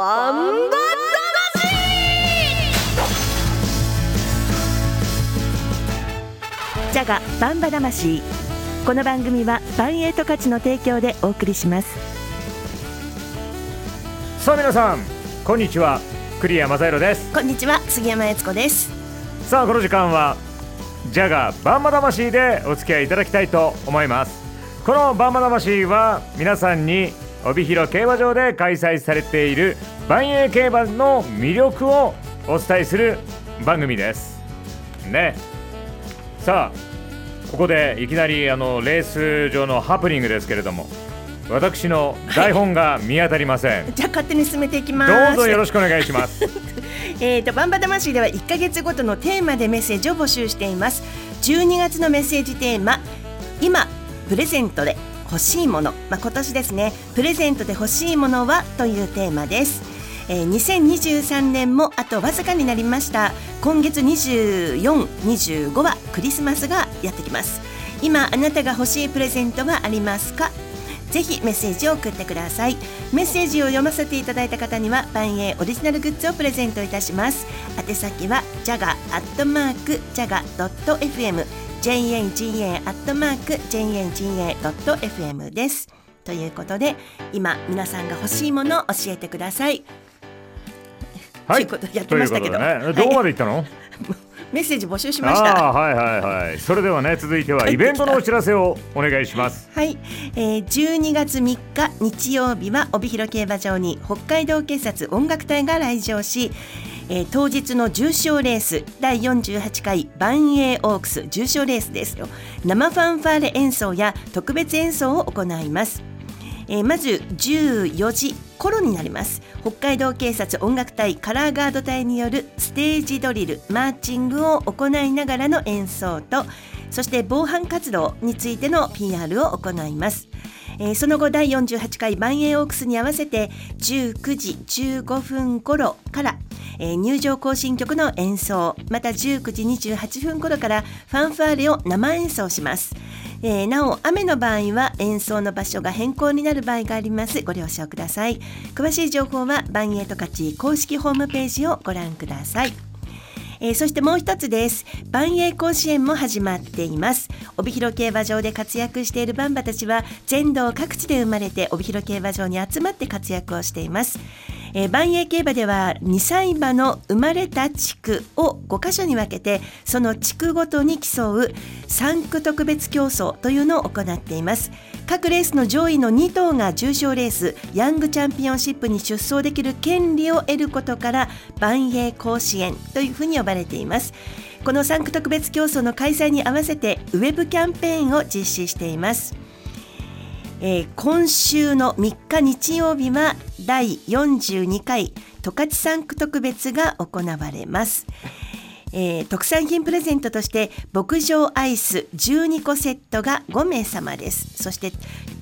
バンバジャガバンバ魂。この番組はバンエイト価値の提供でお送りします。さあ皆さんこんにちは。栗山正宏です。こんにちは杉山悦子です。さあこの時間はジャガバンバ魂でお付き合いいただきたいと思います。このバンバ魂は皆さんに帯広競馬場で開催されている万栄競馬の魅力をお伝えする番組です。ね。さあここでいきなりあのレース上のハプニングですけれども私の台本が見当たりません、じゃあ勝手に進めていきます。どうぞよろしくお願いします。えーとバンバ魂では1ヶ月ごとのテーマでメッセージを募集しています。12月のメッセージテーマ今プレゼントで欲しいもの、まあ、今年ですねプレゼントで欲しいものはというテーマです。えー、2023年もあとわずかになりました。今月24、25はクリスマスがやってきます。今あなたが欲しいプレゼントはありますか？ぜひメッセージを送ってください。メッセージを読ませていただいた方には万栄オリジナルグッズをプレゼントいたします。宛先はジャガアットマークジャガドット FM jaga アットマーク jaga ドット FM です。ということで今皆さんが欲しいものを教えてください。はい、ということやってましたけど。ね、どこまで行ったの、メッセージ募集しました。はいはいはい。それではね続いてはイベントのお知らせをお願いします。はい、えー、12月3日日曜日は帯広競馬場に北海道警察音楽隊が来場しえー、当日の重賞レース第48回万栄オークス重賞レースですよ。生ファンファーレ演奏や特別演奏を行います。えー、まず14時頃になります。北海道警察音楽隊カラーガード隊によるステージドリルマーチングを行いながらの演奏とそして防犯活動についての PR を行います。えー、その後第48回万栄オークスに合わせて19時15分頃から、えー、入場行進曲の演奏また19時28分頃からファンファーレを生演奏します。えー、なお雨の場合は演奏の場所が変更になる場合があります。ご了承ください。詳しい情報はバンエイトカチ公式ホームページをご覧ください。えー、そしてもう一つです。万栄甲子園も始まっています。帯広競馬場で活躍しているバンバたちは全道各地で生まれて帯広競馬場に集まって活躍をしています。えー、万栄競馬では2歳馬の生まれた地区を5箇所に分けてその地区ごとに競う3区特別競争というのを行っています。各レースの上位の2頭が重賞レースヤングチャンピオンシップに出走できる権利を得ることから万栄甲子園というふうに呼ばれています。この3区特別競争の開催に合わせてウェブキャンペーンを実施しています。えー、今週の3日日曜日は第42回十勝産区特別が行われます。えー、特産品プレゼントとして牧場アイス12個セットが5名様です。そして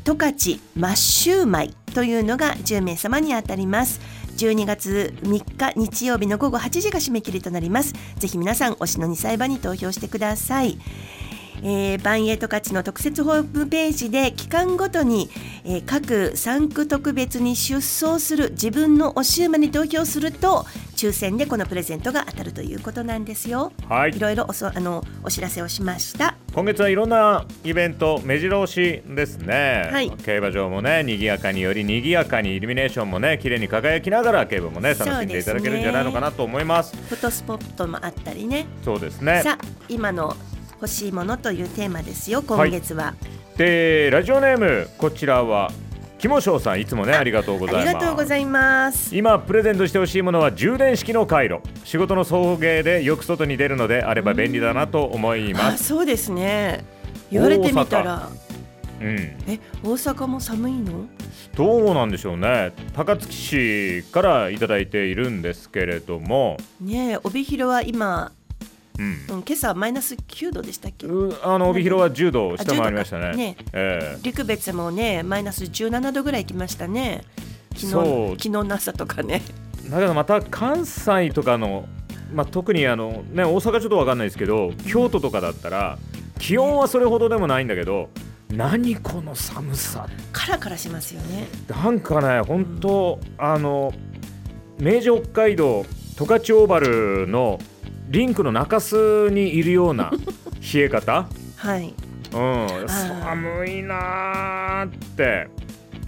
十勝マッシューマイというのが10名様に当たります。12月3日日曜日の午後8時が締め切りとなります。ぜひ皆さん推しの2歳馬に投票してください。えー、バンエイト価値の特設ホームページで期間ごとに、えー、各3区特別に出走する自分の推し馬に投票すると抽選でこのプレゼントが当たるということなんですよ。はい。いろいろおそあのお知らせをしました。今月はいろんなイベント目白押しですね。はい。競馬場もね賑やかにより賑やかにイルミネーションもね綺麗に輝きながら競馬もね楽しんでいただけるんじゃないのかなと思います。すね、フォトスポットもあったりね。そうですね。さあ今の欲しいものというテーマですよ今月は、はい、でラジオネームこちらはキモショウさんいつもねありがとうございます。ありがとうございます。今プレゼントしてほしいものは充電式の回路。仕事の送迎でよく外に出るのであれば便利だなと思います、そうですね。言われてみたら。うん、え大阪も寒いの？どうなんでしょうね。高槻市からいただいているんですけれども。ね帯広は今うん、今朝マイナス9度でしたっけ？あの帯広は10度？下回りましたね。ね、えー、陸別もねマイナス17度ぐらいきましたね。昨日昨日の朝とかね。だけどまた関西とかの、まあ、特にあの、ね、大阪ちょっと分かんないですけど京都とかだったら気温はそれほどでもないんだけど、何この寒さ。カラカラしますよね。なんかね本当、うん、あの明治北海道十勝オーバルのリンクの中州にいるような 冷え方？はい。うん。ー。寒いなーって。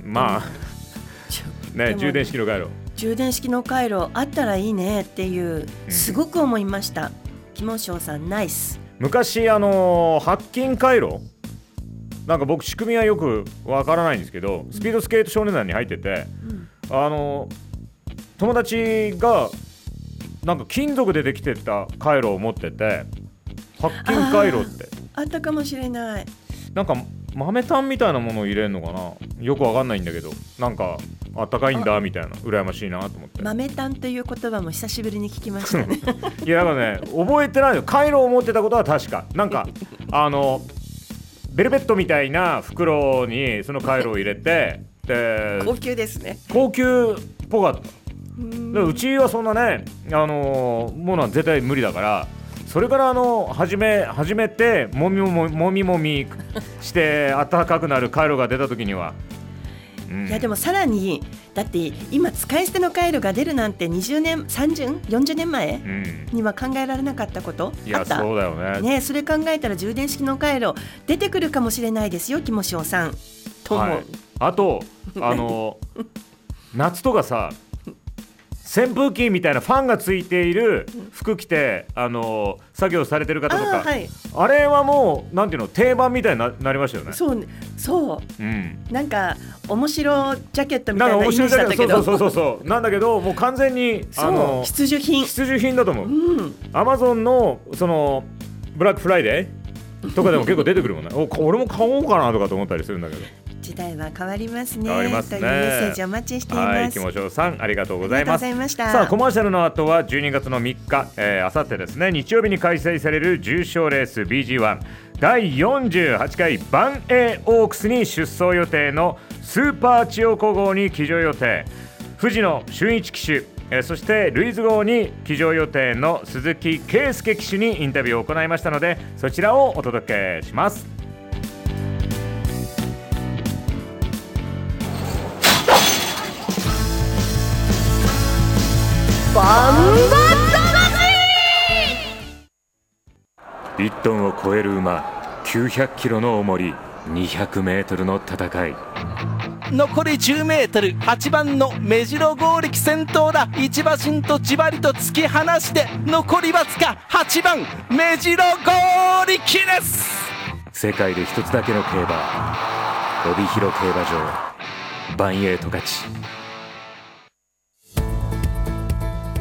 まあ ちょね充電式の回路充電式の回路あったらいいねっていううん。すごく思いました、キモショウさんナイス。昔あのー白金回路なんか僕仕組みはよくわからないんですけどスピードスケート少年団に入っててあのー友達がなんか金属でできてた回路を持ってて白金回路って。あったかもしれない。なんか豆炭みたいなものを入れるのかな？よくわかんないんだけど。なんかあったかいんだみたいな。羨ましいなと思って。豆炭という言葉も久しぶりに聞きましたね。いやだからね覚えてないよ回路を持ってたことは確か。なんかあのベルベットみたいな袋にその回路を入れてで高級ですね。高級っぽかった。うんでうちはそんなねあのものは絶対無理だからそれからあの始め始めてもみもみもみもみして暖かくなる回路が出た時には、うん。いやでもさらにだって今使い捨ての回路が出るなんて20年3040年前うん。には考えられなかったこといやあった。そうだよね。ねそれ考えたら充電式の回路出てくるかもしれないですよキモショウさん。と思う、はい、あとあの 夏とかさ扇風機みたいなファンがついている服着てあの作業されてる方とか。あ,、はい。れはもうなんていうの定番みたいにななりましたよね。そうね。そう。ん。うなんか面白ジャケットみなんかたいなイメー面白いジだったけど。どそうそうそうそう。なんだけどもう完全にあの必需品。必需品だと思う。うん。アマゾンのそのブラックフライデーとかでも結構出てくるもんね。お俺も買おうかなとかと思ったりするんだけど時代は変わりますね。変わりますね。というメッセージをお待ちしています、はい、きもしょうさんありがとうございます。ありがとうございました。さあコマーシャルの後は12月の3日、えー、あさってですね日曜日に開催される重賞レース BG1 第48回バンエーオークスに出走予定のスーパー千代子号に騎乗予定。富士の俊一騎手えーそしてルイズ号に騎乗予定の鈴木圭介騎手にインタビューを行いましたのでそちらをお届けします1トン。を超える馬900キロの重り200メートルの戦い。残り 10m8 番の目白剛力先頭だ。一馬身とじわりと突き放して残りわずか8番目白剛力です。世界で一つだけの競馬帯広競馬場。バンエイト勝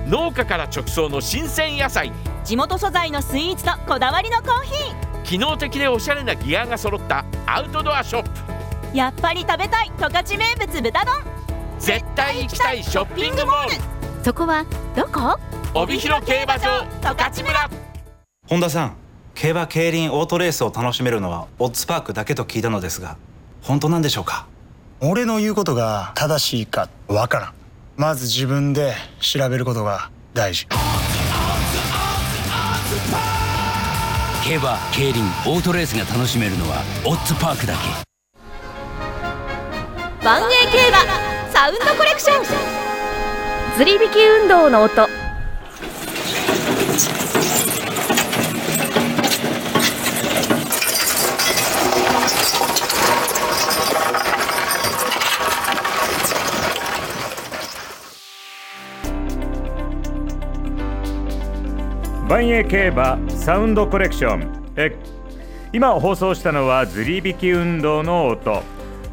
農家から直送の新鮮野菜。地元素材のスイーツとこだわりのコーヒ機能的でおしゃれなギアが揃ったアウトドアショップ。ーやっぱり食べたい十勝名物豚丼。絶対行きたいショッピングモール。そこはどこ？帯広競馬場十勝村。本田さん競馬競輪オートレースを楽しめるのはオッズパークだけと聞いたのですが本当なんでしょうか？俺の言うことが正しいかわからんまず自分で調べることが大事。競馬競輪オートレースが楽しめるのはオッズパークだけ。万栄競馬サウンドコレクション。釣り引き運動の音万栄競馬サウンドコレクション。え今放送したのはずり引き運動の音。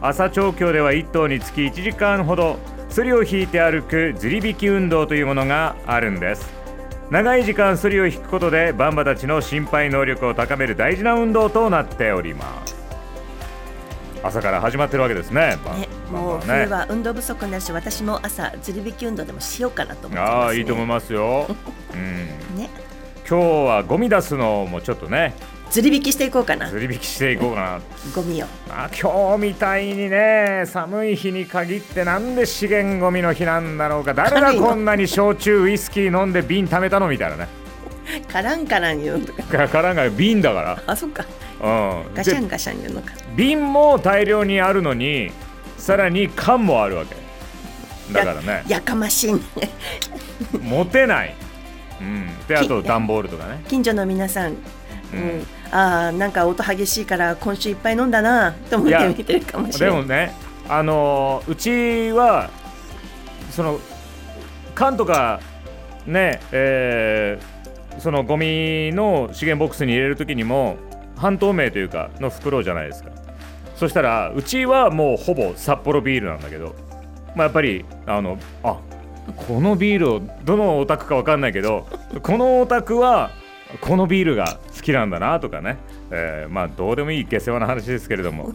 朝調教では1頭につき1時間ほどソリを引いて歩くずり引き運動というものがあるんです。長い時間ソリを引くことでバンバたちの心肺能力を高める大事な運動となっております。朝から始まってるわけですね。ね、もう冬は運動不足だし私も朝ずり引き運動でもしようかなと思ってます、ね、ああいいと思いますよ、うん、ね今日はゴミ出すのもちょっとね。ずり引きしていこうかな。ずり引きしていこうかな。ゴミを。あ今日みたいにね寒い日に限ってなんで資源ゴミの日なんだろうか。誰がこんなに焼酎ウイスキー飲んで瓶貯めたのみたいなね。カランカラン言うの。かかからんが瓶だかあそっか。ら、うん、でガシャンガシャン言うのか。瓶も大量にあるのにさらに缶もあるわけ。だからね。やかましいね。持てない、うん、であと段ボールとかね。近所の皆さん、うん、ああなんか音激しいから今週いっぱい飲んだなと思って見てるかもしれない。でもねあのーうちはその缶とかねえーそのゴミの資源ボックスに入れる時にも半透明というかの袋じゃないですか。そしたらうちはもうほぼ札幌ビールなんだけど、まあ、やっぱりあのあこのビールをどのお宅か分かんないけどこのお宅はこのビールが好きなんだなとかね、えーまあどうでもいい下世話な話ですけれども。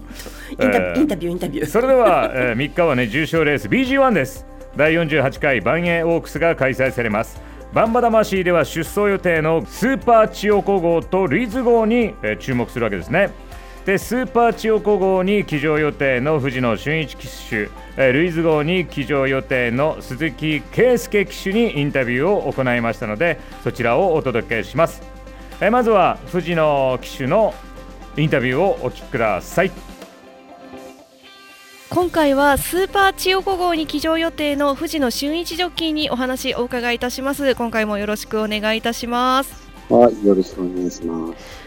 インタえーインタビューインタビュー。それでは、え3日はね重賞レース BG1 です。第48回バンエーオークスが開催されます。バンバ魂では出走予定のスーパーチヨコ号とルイズ号に、えー注目するわけですねでスーパーチヨコ号に騎乗予定の藤野俊一騎手、えールイズ号に騎乗予定の鈴木圭介騎手にインタビューを行いましたのでそちらをお届けします、えーまずは藤野騎手のインタビューをお聞きください。今回はスーパー千代子号に騎乗予定の藤野俊一ジョッキーにお話をお伺いいたします。今回もよろしくお願いいたします。はい、よろしくお願いします。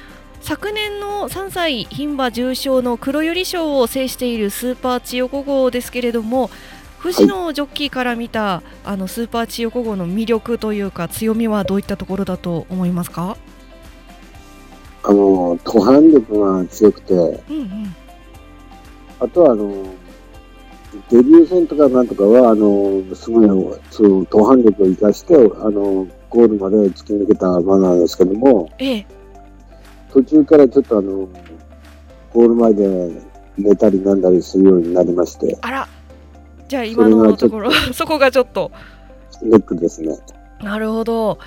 昨年の3歳牝馬重賞の黒百合賞を制しているスーパー千代子号ですけれども藤野ジョッキーから見た、あのスーパー千代子号の魅力というか強みはどういったところだと思いますか？あの、途反力が強くて、うんうん。あとはあの、デビュー戦とかなんとかは、あの、すごい、そう、途反力を生かして、あの、ゴールまで突き抜けた馬なんですけども、ええ途中からちょっとあの、ゴール前で寝たりなんだりするようになりまして、あら。じゃあ今のところ そこがちょっと。ネックですね。なるほど。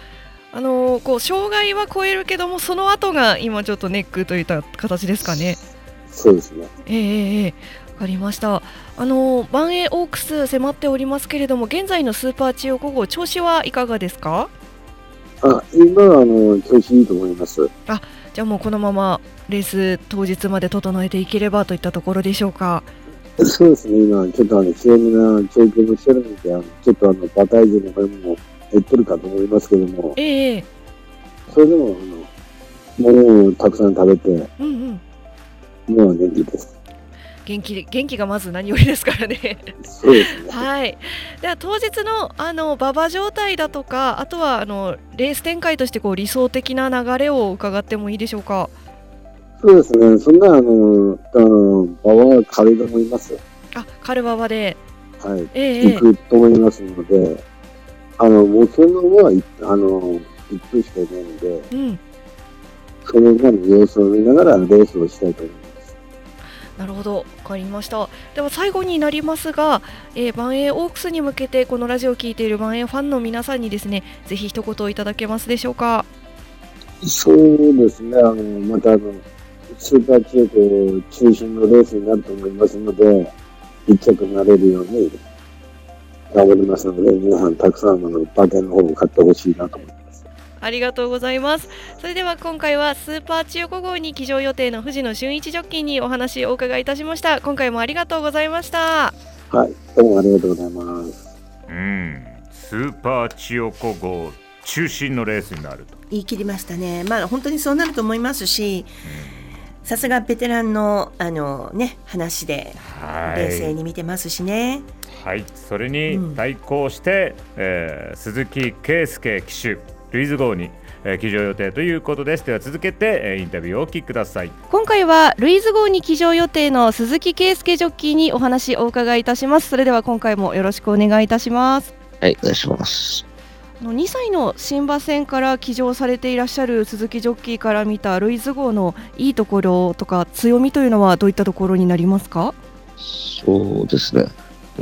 あのこう障害は超えるけどもその後が今ちょっとネックといった形ですかね。そうですね。ええええええ。わかりました。あのバンエーオークス迫っておりますけれども現在のスーパーチヨコ号調子はいかがですか？あ、今はあの、調子いいと思います。あじゃあもうこのままレース当日まで整えていければといったところでしょうか。そうですね、今、ちょっとあの、強めな調教もしてるので、あのちょっとあの、馬体重の方も減ってるかと思いますけども、ええ。ええそれでも、あの、物をたくさん食べて、うんうん。もう元気です。元気元気がまず何よりですからねそうですね。はい。では当日のあの馬場状態だとか、あとはあのレース展開としてこう理想的な流れを伺ってもいいでしょうか？そうですね、そんな、あの、あの、馬は軽いと思います。あ、カルババで、はい。ええええ行くと思いますので、あの、目標の馬は、いあの、一分しかいないので、うん、その馬の様子を見ながらレースをしたいと思います。なるほど、わかりました。では最後になりますが、えー、バンエーオークスに向けてこのラジオを聞いているバンエーファンの皆さんにですね、ぜひ一言いただけますでしょうか？そうですね、あの、またあの、スーパーチーク中心のレースになると思いますので、一着になれるように頑張りますので、皆さんたくさんあの馬券の方を買ってほしいなと思います。ありがとうございます。それでは今回はスーパー千代子号に騎乗予定の藤野俊一ジョッキーにお話をお伺いいたしました。今回もありがとうございました。はい、どうもありがとうございます。うん、スーパー千代子号中心のレースになると。言い切りましたね。まあ本当にそうなると思いますし、さすがベテランのあのね話ではい冷静に見てますしね。はい、それに対抗して、えー鈴木圭介騎手、ルイズ号に、えー騎乗予定ということです。では続けて、えーインタビューをお聞きください。今回はルイズ号に騎乗予定の鈴木圭介ジョッキーにお話をお伺いいたします。それでは今回もよろしくお願いいたします。はい、お願いします。あの2歳の新馬戦から騎乗されていらっしゃる鈴木ジョッキーから見たルイズ号のいいところとか強みというのはどういったところになりますか？そうですね。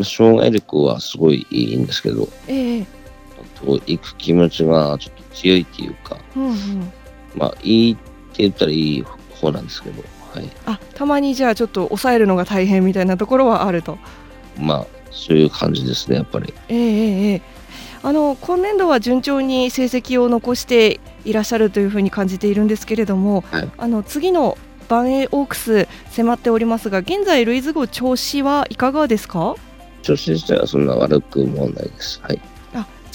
障害力はすごいいいんですけど、ええあと行く気持ちがちょっと強いっていうか、うんうん、まあいいって言ったらいい方なんですけど、はい。あたまにじゃあちょっと抑えるのが大変みたいなところはあると。まあそういう感じですね、やっぱり。ええええええあの今年度は順調に成績を残していらっしゃるというふうに感じているんですけれども、はいあの次のバンエーオークス迫っておりますが現在ルイズ号調子はいかがですか？調子自体はそんな悪くもないです。はい。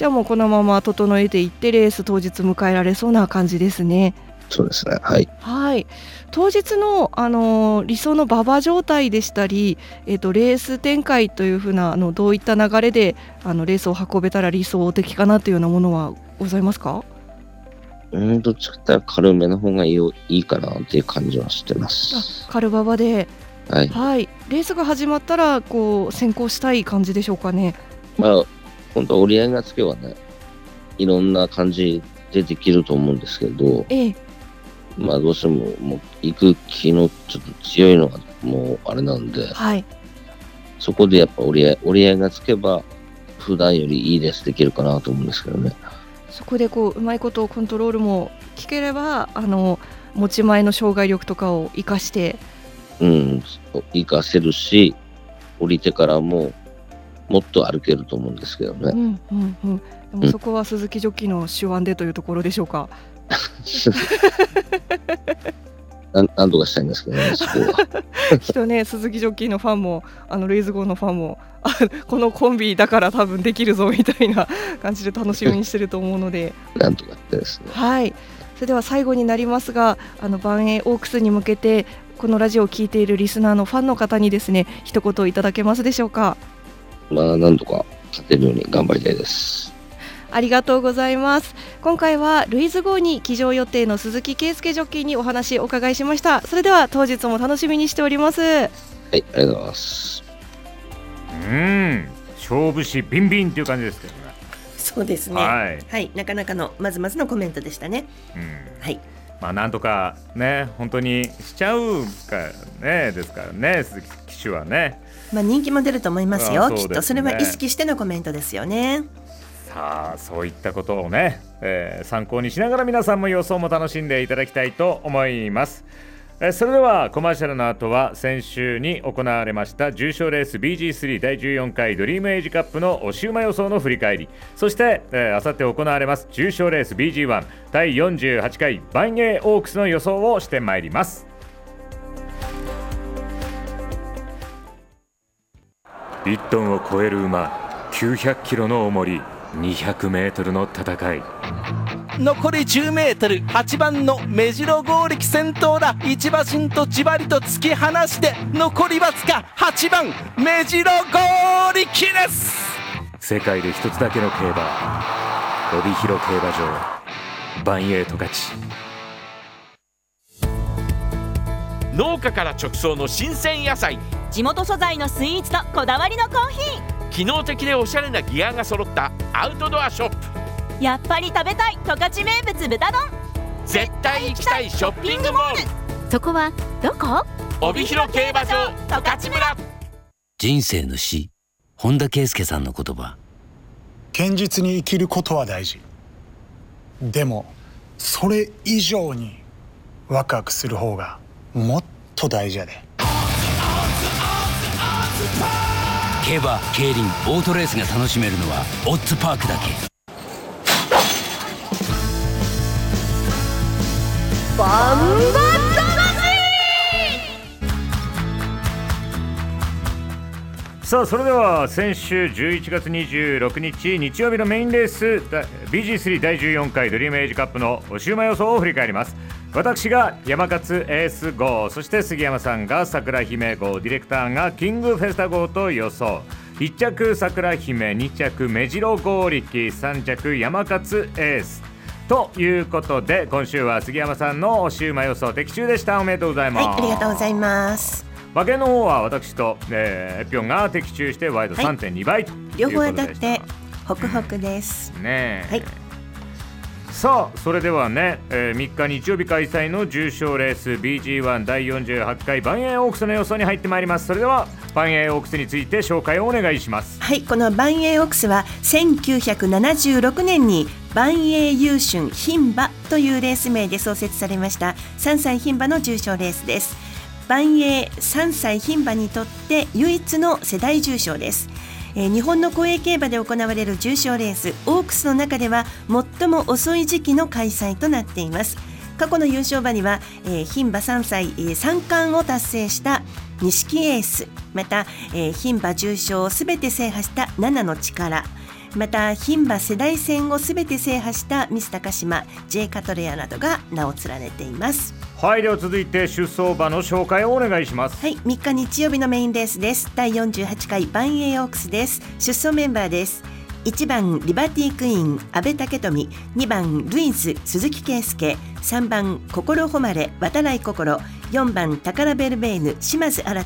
じゃあもうこのまま整えていってレース当日迎えられそうな感じですね。そうですね。はい。はい。当日のあの理想の馬場状態でしたり、えっ、とレース展開というふうなあのどういった流れであのレースを運べたら理想的かなというようなものはございますか？うん、どっちかって軽めの方がいいよいいかなっていう感じはしてます。カルババで、はい。はい。レースが始まったらこう先行したい感じでしょうかね。まあ、本当折り合いがつけばね、いろんな感じでできると思うんですけど、ええ。まあどうしても、もう行く気のちょっと強いのがもうあれなんで、はい。そこでやっぱ折り合い、折り合いがつけば、普段よりいいレースできるかなと思うんですけどね。そこでこううまいことコントロールも聞ければあの持ち前の障害力とかを生かしてうん、活かせるし、降りてからも、もっと歩けると思うんですけどね。うんうんうん、でもそこは鈴木ジョッキーの手腕でというところでしょうか？なんなんとかしたいんですけどね、そこは。きっとね鈴木ジョッキーのファンもあのレイズ号のファンもあ このコンビだから多分できるぞみたいな感じで楽しみにしてると思うのでなんとかってですね。はいそれでは最後になりますがあの万栄オークスに向けてこのラジオを聞いているリスナーのファンの方にですね一言いただけますでしょうか？まあ、なんとか勝てるように頑張りたいです。ありがとうございます今回はルイズ号に騎乗予定の鈴木圭介ジョッキーにお話をお伺いしましたそれでは当日も楽しみにしておりますはい、ありがとうございます。うん勝負師ビンビンっていう感じですけどねそうですね。はいはい、なかなかのまずまずのコメントでしたね。うんはい。まあなんとかね本当にしちゃうかねですからね鈴木騎手はねまあ人気も出ると思いますよ。すねきっとそれは意識してのコメントですよね。さあそういったことをね、えー参考にしながら皆さんも予想も楽しんでいただきたいと思います。えーそれではコマーシャルの後は先週に行われました重賞レース BG3 第14回ドリームエイジカップの押し馬予想の振り返りそして、えー、あさって行われます重賞レース BG1 第48回バンエーオークスの予想をしてまいります1トンを超える馬900キロの重り200メートルの戦い。残り10メートル8番の目白剛力先頭だ。一馬身とじわりと突き放して残りわずか8番目白剛力です。世界で一つだけの競馬帯広競馬場。バンエイト勝農家から直送の新鮮野菜。地元素材のスイーツとこだわりのコーヒ機能的でおしゃれなギアが揃ったアウトドアショップ。ーやっぱり食べたい十勝名物豚丼。絶対行きたいショッピングモール。そこはどこ？帯広競馬場十勝村。人生の死本田圭佑さんの言葉。堅実に生きることは大事。でもそれ以上にワクワクする方がもっと大事やで。競馬競輪オートレースが楽しめるのはオッズパークだけ。ばんばさあそれでは先週11月26日日曜日のメインレース BG3 第14回ドリームエイジカップのお週間予想を振り返ります。私がヤマカツエース号そして杉山さんがサクラヒメ号ディレクターがキングフェスタ号と予想。1着桜姫2着目白剛力3着山勝エース。ということで今週は杉山さんのお週間予想的中でした。おめでとうございます、はい、ありがとうございます。馬券の方は私と、えー、エピョンが的中してワイドはい。3.2倍ということで両方当したたってホクホクです。ねえ、はい。さあそれではね、えー、3日日曜日開催の重賞レース BG1 第48回バンエーオークスの予想に入ってまいります。それではバンエーオークスについて紹介をお願いします。はい、このバンエイオックスは1976年にバンエイ優春牝馬というレース名で創設されました3歳牝馬の重賞レースです。バンエイ3歳牝馬にとって唯一の世代重賞です。えー日本の公営競馬で行われる重賞レースオークスの中では最も遅い時期の開催となっています過去の優勝馬には、えー牝馬3歳、えー三冠を達成した錦エースまた、えー牝馬重賞をすべて制覇した七の力また牝馬世代戦をすべて制覇したミス高島 J カトレアなどが名を連ねています。はいでは続いて出走馬の紹介をお願いします。はい3日日曜日のメインレースです。第48回バンエイオークスです。出走メンバーです。1番リバティクイーン阿部武富。2番ルイズ鈴木圭介。3番心誉れ渡来心。4番宝ベルベーヌ島津新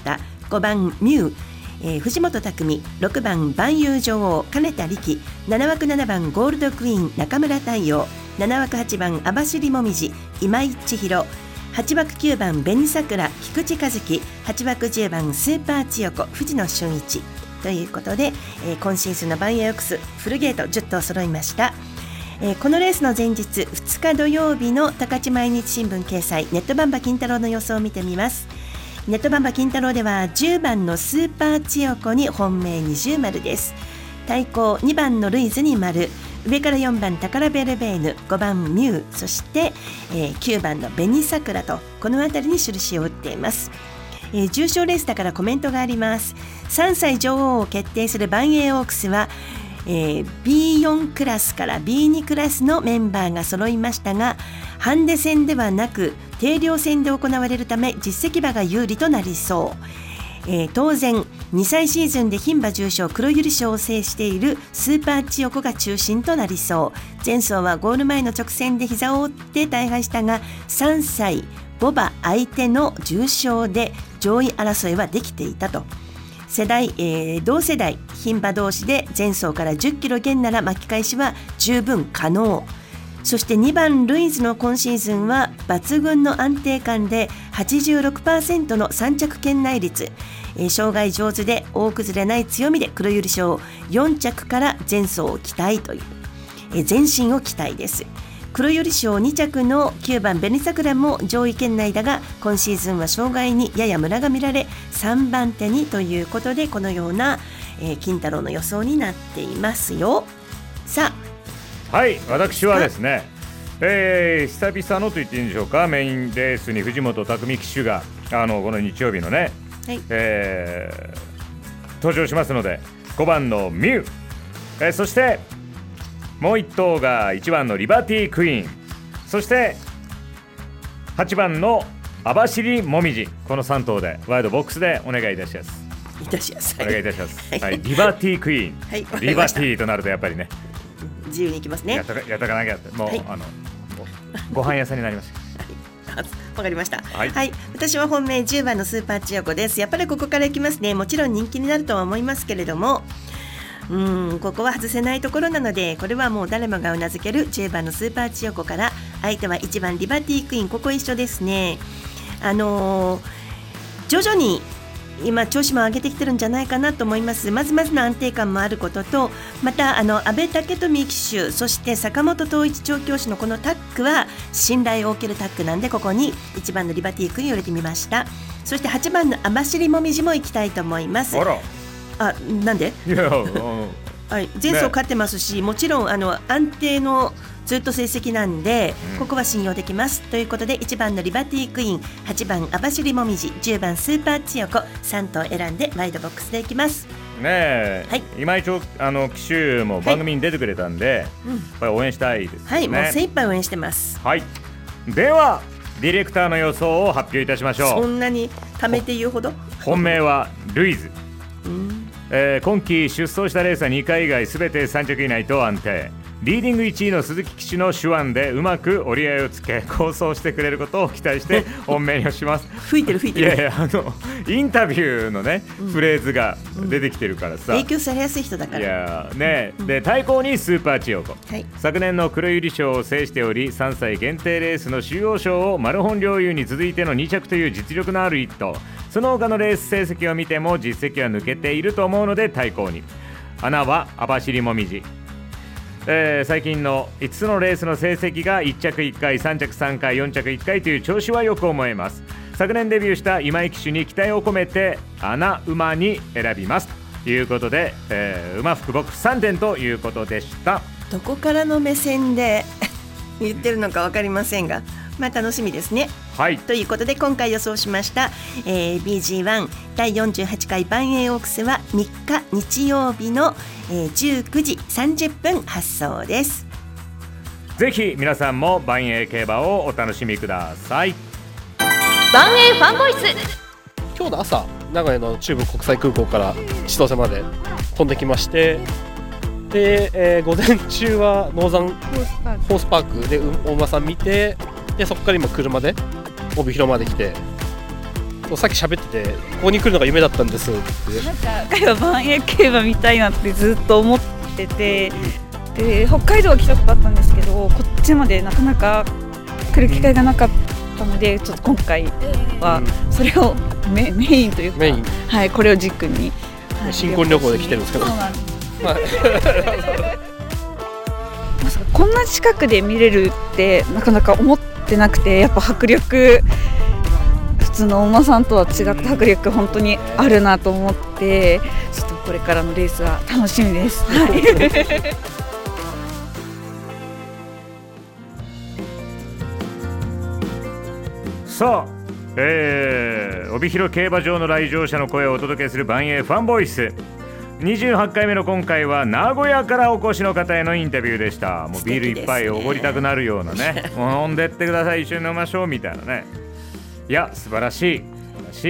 5番ミューえー、藤本匠6番万有女王金田力7枠7番ゴールドクイーン中村太陽7枠8番網走もみじ今井千尋8枠9番紅桜菊池和樹8枠10番スーパー千代子藤野俊一ということで、えー、今シーズンのバンエオックスフルゲート10頭揃いました。えー、このレースの前日2日土曜日の高知毎日新聞掲載ネットバンバ金太郎の予想を見てみますネットバンバ金太郎では10番のスーパー千代子に本命20丸です。対抗2番のルイズに丸。上から4番タカラベルベーヌ。5番ミューそして、えー、9番の紅桜とこの辺りに印を打っています。えー、重賞レースだからコメントがあります。3歳女王を決定するバンエーオークスはえー、B4 クラスから B2 クラスのメンバーが揃いましたがハンデ戦ではなく定量戦で行われるため実績馬が有利となりそう、えー、当然2歳シーズンで牝馬重賞黒百合賞を制しているスーパー千代子が中心となりそう前走はゴール前の直線で膝を折って大敗したが3歳5馬相手の重賞で上位争いはできていたと。世代、えー、同世代牝馬同士で前走から10キロ減なら巻き返しは十分可能。そして2番ルイズの今シーズンは抜群の安定感で86%の3着圏内率、えー、障害上手で大崩れない強みで黒百合賞4着から前走を期待という、えー、前進を期待です。黒百合賞2着の9番紅桜も上位圏内だが今シーズンは障害にややムラが見られ3番手にということでこのような、えー、金太郎の予想になっていますよ。さあ。はい私はですねえー、久々のと言っていいんでしょうかメインレースに藤本匠騎手があのこの日曜日のね、はい。えー、登場しますので5番のミュー、えー、そしてもう1頭が1番のリバティクイーン。そして8番の網走もみじこの3頭でワイドボックスでお願いいたします。いたします。お願いいたします、はい、リバティクイーン、はい、リバティとなるとやっぱりね。自由にいきますね。やったかやったかなきゃもう、はい、あのご飯屋さんになりました。わかりました、はい、はい、私は本命10番のスーパー千代子です。やっぱりここからいきますね。もちろん人気になるとは思いますけれどもうんここは外せないところなのでこれはもう誰もがうなずける10番のスーパー千代子から相手は1番リバティクイーンここ一緒ですね。あのー、徐々に今調子も上げてきてるんじゃないかなと思います。まずまずの安定感もあることとまたあの安倍武富騎手そして坂本統一調教師のこのタッグは信頼を受けるタッグなんでここに1番のリバティクイーンを入れてみました。そして8番の網走もみじも行きたいと思います。あなんで？いや、はい、前走勝ってますし、ね、もちろんあの安定のずっと成績なんで、うん、ここは信用できます。ということで1番のリバティクイーン8番網走もみじ10番スーパー千代子3頭選んでワイドボックスでいきます。ねえ、はい、今一応あの騎手も番組に出てくれたんで、はい、これ応援したいです、ね、はいもう精一杯応援してます。はい。ではディレクターの予想を発表いたしましょう。そんなに貯めて言うほど？本命はルイズ、うんえー、今季出走したレースは2回以外全て3着以内と安定。リーディング1位の鈴木騎手の手腕でうまく折り合いをつけ構想してくれることを期待して本命にします。吹いてる吹いてる。いやいやあのインタビューのね、うん、フレーズが出てきてるからさ、うん、影響されやすい人だから。いやね、うん、で対抗にスーパー千代子、はい、昨年の黒百合賞を制しており3歳限定レースの主要賞をマルホン陵侑に続いての2着という実力のある一頭その他のレース成績を見ても実績は抜けていると思うので対抗に。穴は網走もみじえー、最近の5つのレースの成績が1着1回3着3回4着1回という調子はよく思えます。昨年デビューした今井騎手に期待を込めて穴馬に選びます。ということで、えー、馬服ボックス3点ということでした。どこからの目線で 言ってるのか分かりませんがまあ楽しみですね。はい、ということで今回予想しました、えー、BG1 第48回万栄オークスは3日日曜日の、えー、19時30分発送です。ぜひ皆さんも万栄競馬をお楽しみください。万栄ファンボイス。今日の朝名古屋の中部国際空港から千歳まで飛んできましてで、えー午前中はノーザンホースパーク。でうんお馬さん見てでそこから今車で帯広まで来てさっき喋っててここに来るのが夢だったんです。ってなんか彼は万栄競馬見たいなってずっと思っててで北海道は来たことあったんですけどこっちまでなかなか来る機会がなかったのでちょっと今回はそれをメメインというかメイン。はい、これを軸に、はい新婚旅行で来てるんですけど。まさかこんな近くで見れるってなかなか思ってなくてやっぱ迫力普通のお馬さんとは違った迫力本当にあるなと思ってちょっとこれからのレースは楽しみです。はい。さあ、えー、帯広競馬場の来場者の声をお届けする万栄ファンボイス。28回目の今回は名古屋からお越しの方へのインタビューでした。もうビール一杯おごりたくなるようなね。もう飲んでってください。一緒に飲みましょう。みたいなねいや素晴らしい。素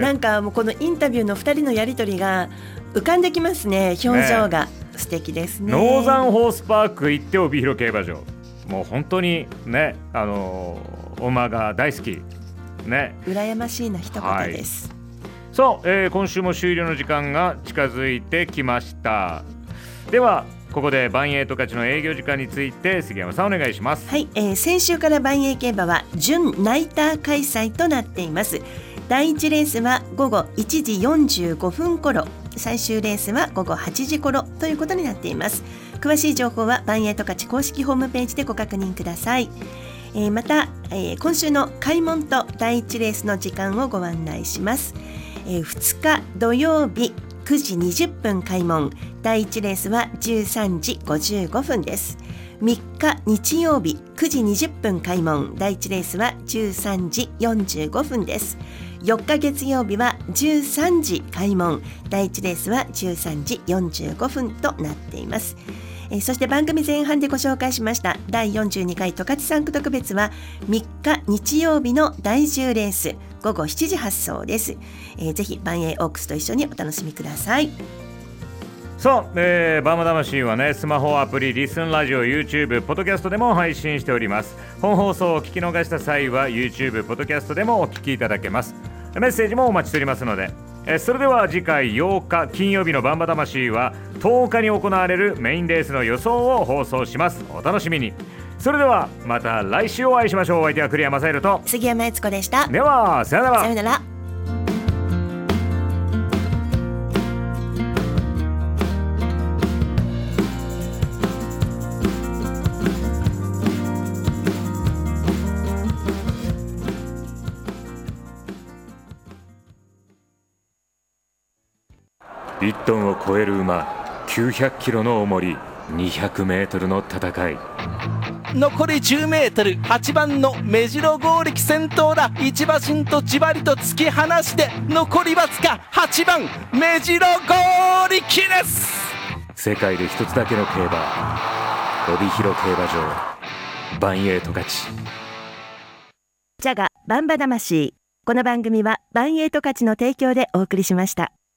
なんかもうこのインタビューの2人のやり取りが浮かんできますね。表情が。素敵ですね。ノーザンホースパーク行って帯広競馬場。もう本当にねあのー、馬が大好き。ね。羨ましいな一言です、さあ、えー今週も終了の時間が近づいてきました。ではここで万栄十勝の営業時間について杉山さんお願いします。はい、えー先週から万栄競馬は準ナイター開催となっています。第1レースは午後1時45分頃。最終レースは午後8時頃ということになっています。詳しい情報は万栄十勝公式ホームページでご確認ください。えーまた、えー今週の開門と第1レースの時間をご案内します、えー2日土曜日9時20分開門。第1レースは13時55分です。3日日曜日9時20分開門。第1レースは13時45分です。4日月曜日は13時開門。第1レースは13時45分となっています。えそして番組前半でご紹介しました第42回十勝産区特別は3日日曜日の第10レース。午後7時発送です、えーぜひ万栄オークスと一緒にお楽しみください。さあ、えー、バーマ魂はねスマホアプリリスンラジオ YouTube ポッドキャストでも配信しております。本放送を聞き逃した際は YouTube ポッドキャストでもお聞きいただけます。メッセージもお待ちしておりますので。えーそれでは次回8日金曜日のバンバ魂は10日に行われるメインレースの予想を放送します。お楽しみに。それではまた来週お会いしましょう。お相手は栗山雅宏と。杉山悦子でした。ではさよなら。さよなら。1トンを超える馬900キロの重り200メートルの戦い残り10メートル。8番の目白剛力先頭だ。一馬身とじわりと突き放して残りわずか8番目白剛力です。世界で一つだけの競馬。帯広競馬場。万栄十勝ジャガバンバ魂。この番組はバンエイト価値の提供でお送りしました